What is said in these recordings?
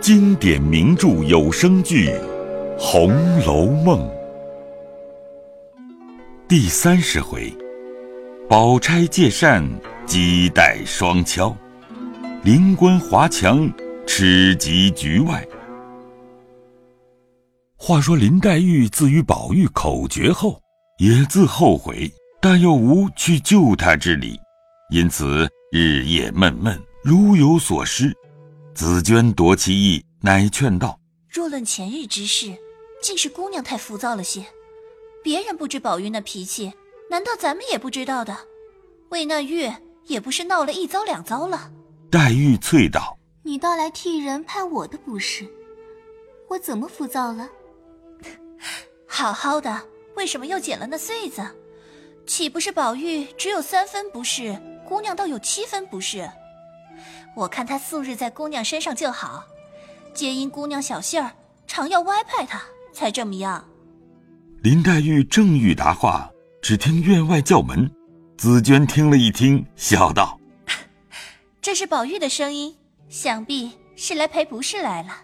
经典名著有声剧《红楼梦》第三十回：宝钗借扇，鸡带双敲；灵官华强，吃及局外。话说林黛玉自与宝玉口诀后，也自后悔，但又无去救他之理，因此日夜闷闷，如有所失。紫鹃夺其意，乃劝道：“若论前日之事，竟是姑娘太浮躁了些。别人不知宝玉那脾气，难道咱们也不知道的？为那玉，也不是闹了一遭两遭了。”黛玉啐道：“你倒来替人判我的不是，我怎么浮躁了？好好的，为什么又捡了那穗子？岂不是宝玉只有三分不是，姑娘倒有七分不是？”我看他素日在姑娘身上就好，皆因姑娘小性儿，常要歪派他，才这么样。林黛玉正欲答话，只听院外叫门，紫娟听了一听，笑道：“这是宝玉的声音，想必是来赔不是来了。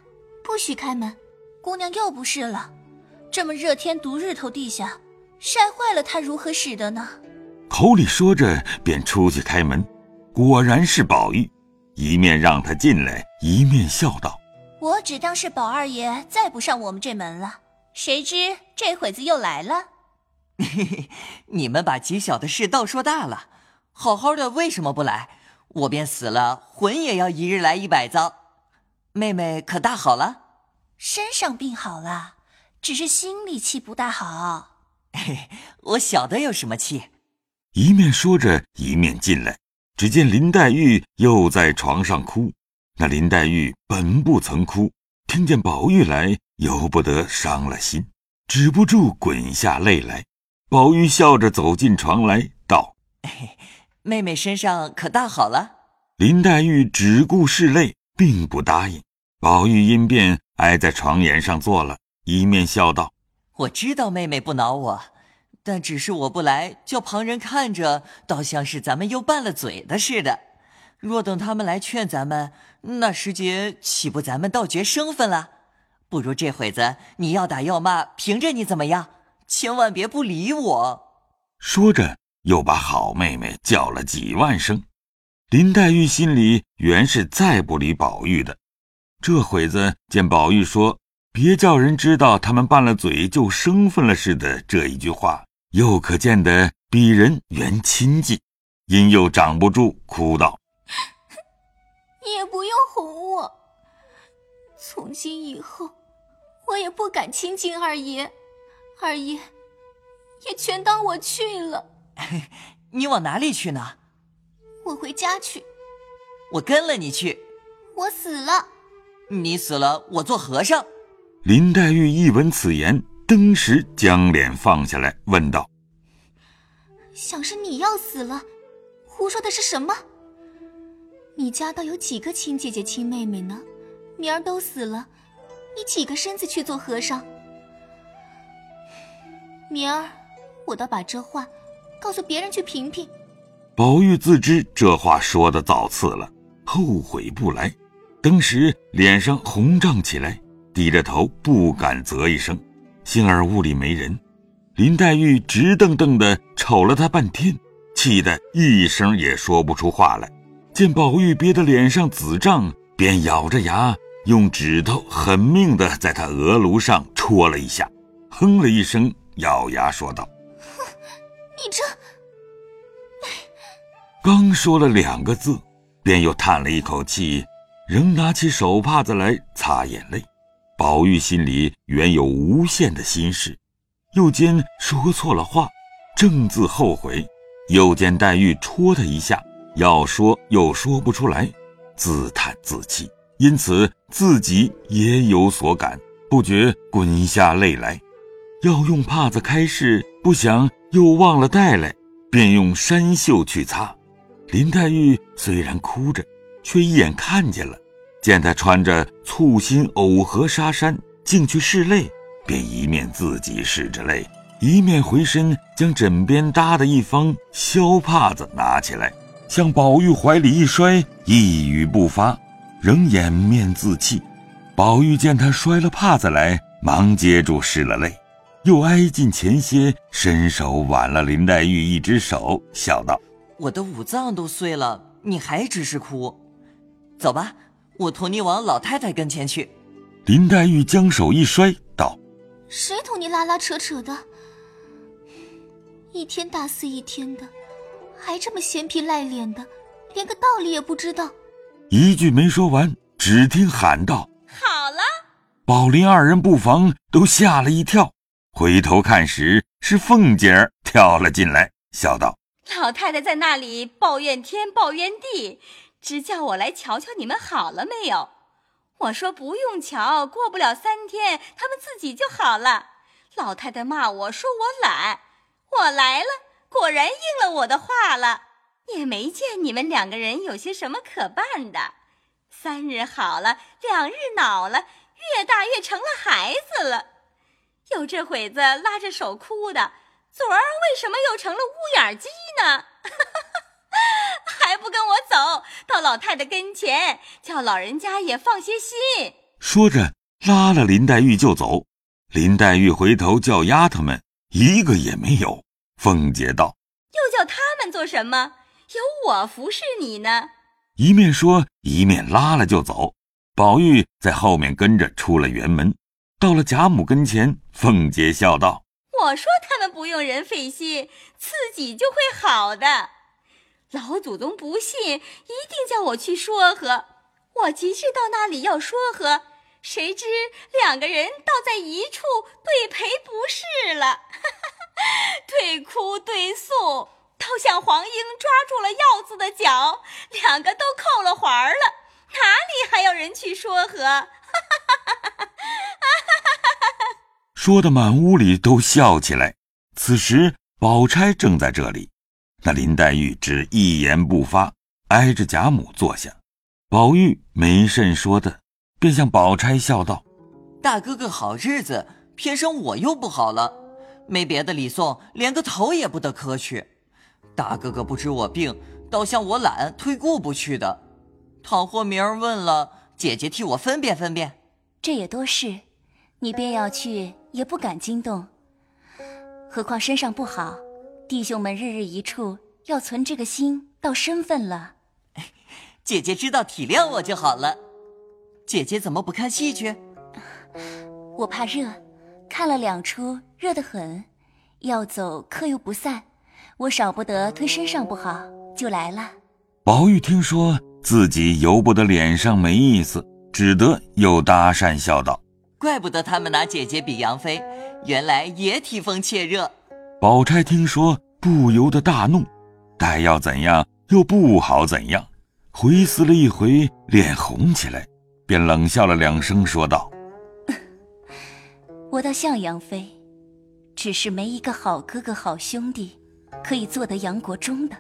不许开门，姑娘又不是了。这么热天毒日头地下，晒坏了她如何使得呢？”口里说着，便出去开门，果然是宝玉。一面让他进来，一面笑道：“我只当是宝二爷再不上我们这门了，谁知这会子又来了。你们把极小的事倒说大了，好好的为什么不来？我便死了，魂也要一日来一百遭。妹妹可大好了？身上病好了，只是心里气不大好。嘿，我晓得有什么气。”一面说着，一面进来。只见林黛玉又在床上哭，那林黛玉本不曾哭，听见宝玉来，由不得伤了心，止不住滚下泪来。宝玉笑着走进床来，道：“妹妹身上可大好了？”林黛玉只顾拭泪，并不答应。宝玉因便挨在床沿上坐了，一面笑道：“我知道妹妹不恼我。”但只是我不来，叫旁人看着，倒像是咱们又拌了嘴的似的。若等他们来劝咱们，那时节岂不咱们倒绝生分了？不如这会子你要打要骂，凭着你怎么样？千万别不理我。说着，又把好妹妹叫了几万声。林黛玉心里原是再不理宝玉的，这会子见宝玉说“别叫人知道他们拌了嘴就生分了似的”这一句话。又可见得鄙人原亲近，因又长不住，哭道：“你 也不用哄我。从今以后，我也不敢亲近二爷，二爷也全当我去了。你往哪里去呢？我回家去。我跟了你去。我死了。你死了，我做和尚。”林黛玉一闻此言。登时将脸放下来，问道：“想是你要死了？胡说的是什么？你家倒有几个亲姐姐、亲妹妹呢？明儿都死了，你几个身子去做和尚？明儿我倒把这话告诉别人去评评。”宝玉自知这话说的造次了，后悔不来，登时脸上红胀起来，低着头不敢啧一声。幸而屋里没人，林黛玉直瞪瞪的瞅了他半天，气得一声也说不出话来。见宝玉憋得脸上紫胀，便咬着牙用指头狠命的在他额颅上戳了一下，哼了一声，咬牙说道：“哼，你这……”刚说了两个字，便又叹了一口气，仍拿起手帕子来擦眼泪。宝玉心里原有无限的心事，又见说错了话，正自后悔；又见黛玉戳他一下，要说又说不出来，自叹自气，因此自己也有所感，不觉滚下泪来。要用帕子开拭，不想又忘了带来，便用衫袖去擦。林黛玉虽然哭着，却一眼看见了。见他穿着簇新藕荷纱衫进去拭泪，便一面自己拭着泪，一面回身将枕边搭的一方消帕子拿起来，向宝玉怀里一摔，一语不发，仍掩面自泣。宝玉见他摔了帕子来，忙接住拭了泪，又挨近前些，伸手挽了林黛玉一只手，笑道：“我的五脏都碎了，你还只是哭？走吧，我驮你往老太太跟前去。”林黛玉将手一摔，道：“谁同你拉拉扯扯的？一天大肆一天的，还这么嫌皮赖脸的，连个道理也不知道。”一句没说完，只听喊道：“好了！”宝林二人不妨都吓了一跳，回头看时，是凤姐儿跳了进来，笑道：“老太太在那里抱怨天抱怨地，只叫我来瞧瞧你们好了没有。”我说不用瞧，过不了三天，他们自己就好了。老太太骂我说我懒，我来了，果然应了我的话了，也没见你们两个人有些什么可办的。三日好了，两日恼了，越大越成了孩子了。有这会子拉着手哭的，昨儿为什么又成了乌眼鸡呢？老太太跟前，叫老人家也放些心。说着，拉了林黛玉就走。林黛玉回头叫丫头们，一个也没有。凤姐道：“又叫他们做什么？有我服侍你呢。”一面说，一面拉了就走。宝玉在后面跟着出了园门，到了贾母跟前，凤姐笑道：“我说他们不用人费心，自己就会好的。”老祖宗不信，一定叫我去说和。我急至到那里要说和，谁知两个人倒在一处对赔不是了，对哭对诉，倒像黄莺抓住了鹞子的脚，两个都扣了环儿了，哪里还有人去说和？说的满屋里都笑起来。此时宝钗正在这里。那林黛玉只一言不发，挨着贾母坐下。宝玉没甚说的，便向宝钗笑道：“大哥哥好日子，偏生我又不好了，没别的礼送，连个头也不得磕去。大哥哥不知我病，倒向我懒，推顾不去的。倘或明儿问了，姐姐替我分辨分辨。这也多事，你便要去，也不敢惊动。何况身上不好。”弟兄们日日一处，要存这个心，到身份了。姐姐知道体谅我就好了。姐姐怎么不看戏去？我怕热，看了两出，热得很。要走，客又不散，我少不得推身上不好，就来了。宝玉听说自己由不得脸上没意思，只得又搭讪笑道：“怪不得他们拿姐姐比杨妃，原来也体风怯热。”宝钗听说，不由得大怒，待要怎样又不好怎样，回思了一回，脸红起来，便冷笑了两声，说道：“ 我倒像杨妃，只是没一个好哥哥、好兄弟，可以做得杨国忠的。”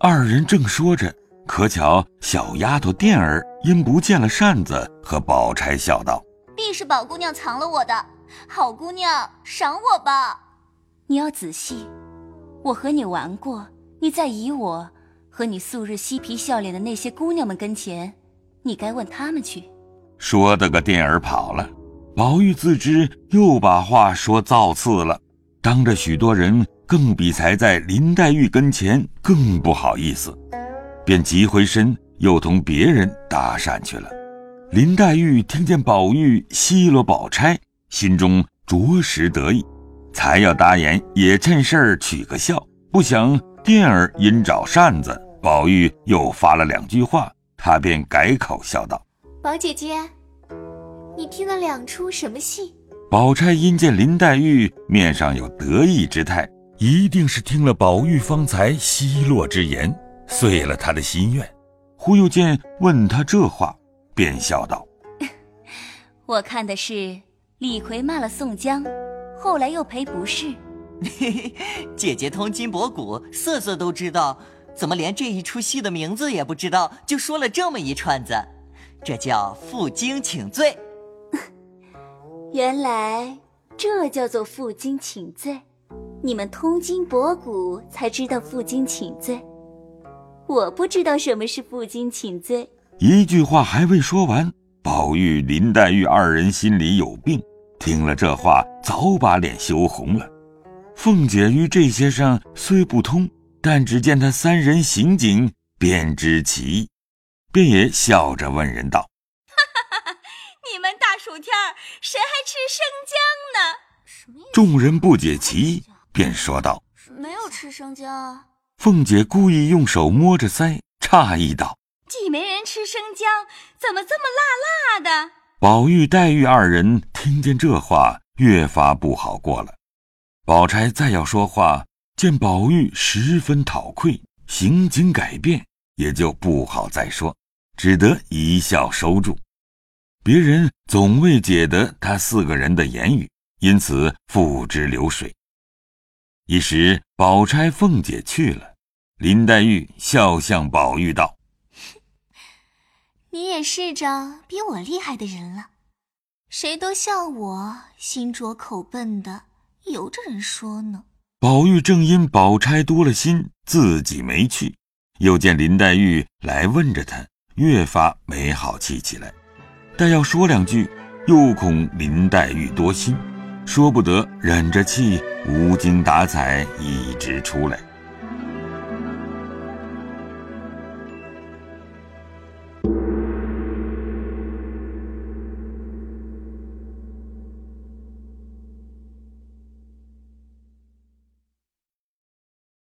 二人正说着，可巧小丫头店儿因不见了扇子，和宝钗笑道：“必是宝姑娘藏了我的，好姑娘赏我吧。”你要仔细，我和你玩过，你在以我和你素日嬉皮笑脸的那些姑娘们跟前，你该问他们去。说的个电儿跑了，宝玉自知又把话说造次了，当着许多人，更比才在林黛玉跟前更不好意思，便急回身，又同别人搭讪去了。林黛玉听见宝玉奚落宝钗，心中着实得意。才要答言，也趁事儿取个笑，不想电儿因找扇子，宝玉又发了两句话，他便改口笑道：“宝姐姐，你听了两出什么戏？”宝钗因见林黛玉面上有得意之态，一定是听了宝玉方才奚落之言，遂了他的心愿。忽又见问他这话，便笑道：“ 我看的是李逵骂了宋江。”后来又赔不是，姐姐通今博古，色色都知道，怎么连这一出戏的名字也不知道，就说了这么一串子？这叫负荆请罪。原来这叫做负荆请罪，你们通今博古才知道负荆请罪，我不知道什么是负荆请罪。一句话还未说完，宝玉、林黛玉二人心里有病，听了这话，早把脸羞红了。凤姐于这些上虽不通，但只见他三人行景，便知其意，便也笑着问人道：“哈哈哈！你们大暑天儿，谁还吃生姜呢？”众人不解其意，便说道：“没有吃生姜。”凤姐故意用手摸着腮，诧异道。既没人吃生姜，怎么这么辣辣的？宝玉、黛玉二人听见这话，越发不好过了。宝钗再要说话，见宝玉十分讨愧，行径改变，也就不好再说，只得一笑收住。别人总未解得他四个人的言语，因此付之流水。一时，宝钗、凤姐去了，林黛玉笑向宝玉道。你也是着比我厉害的人了，谁都像我心拙口笨的，由着人说呢。宝玉正因宝钗多了心，自己没去，又见林黛玉来问着他，越发没好气起来。但要说两句，又恐林黛玉多心，说不得，忍着气，无精打采一直出来。